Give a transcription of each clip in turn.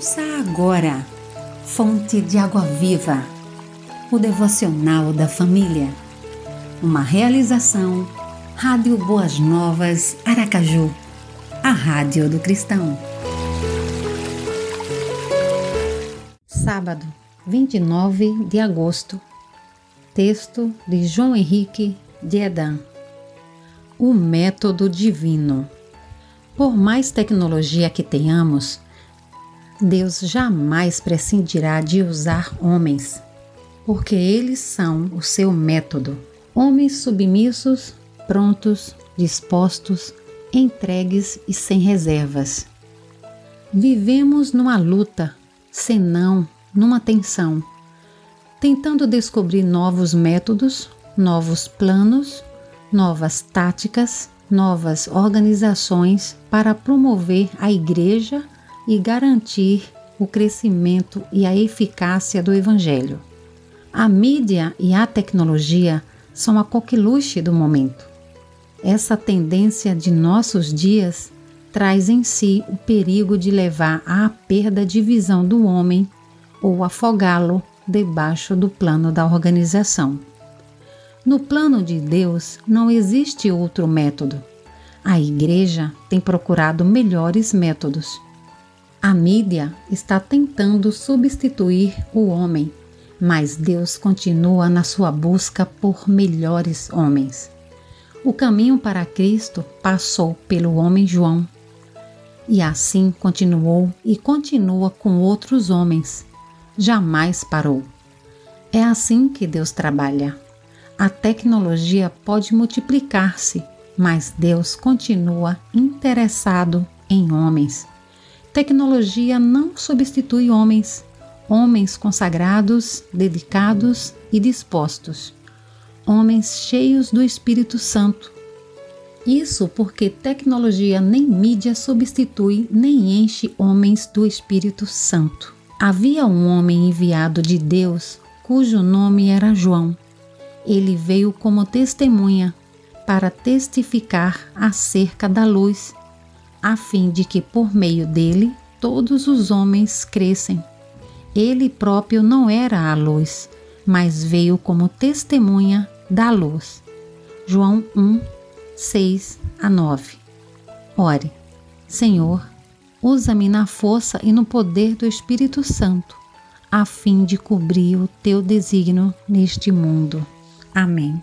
Ouça agora, Fonte de Água Viva, o devocional da família. Uma realização, Rádio Boas Novas, Aracaju, a Rádio do Cristão. Sábado, 29 de agosto. Texto de João Henrique de Edan. O método divino. Por mais tecnologia que tenhamos, Deus jamais prescindirá de usar homens, porque eles são o seu método. Homens submissos, prontos, dispostos, entregues e sem reservas. Vivemos numa luta, senão numa tensão, tentando descobrir novos métodos, novos planos, novas táticas, novas organizações para promover a igreja e garantir o crescimento e a eficácia do Evangelho. A mídia e a tecnologia são a coqueluche do momento. Essa tendência de nossos dias traz em si o perigo de levar à perda de visão do homem ou afogá-lo debaixo do plano da organização. No plano de Deus não existe outro método. A Igreja tem procurado melhores métodos a mídia está tentando substituir o homem, mas Deus continua na sua busca por melhores homens. O caminho para Cristo passou pelo homem João, e assim continuou e continua com outros homens. Jamais parou. É assim que Deus trabalha. A tecnologia pode multiplicar-se, mas Deus continua interessado em homens. Tecnologia não substitui homens, homens consagrados, dedicados e dispostos, homens cheios do Espírito Santo. Isso porque tecnologia nem mídia substitui nem enche homens do Espírito Santo. Havia um homem enviado de Deus cujo nome era João. Ele veio como testemunha para testificar acerca da luz a fim de que por meio dele todos os homens crescem. Ele próprio não era a luz, mas veio como testemunha da luz. João 1, 6 a 9. Ore, Senhor, usa-me na força e no poder do Espírito Santo, a fim de cobrir o teu desígnio neste mundo. Amém.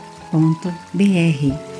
www.radiocultura.br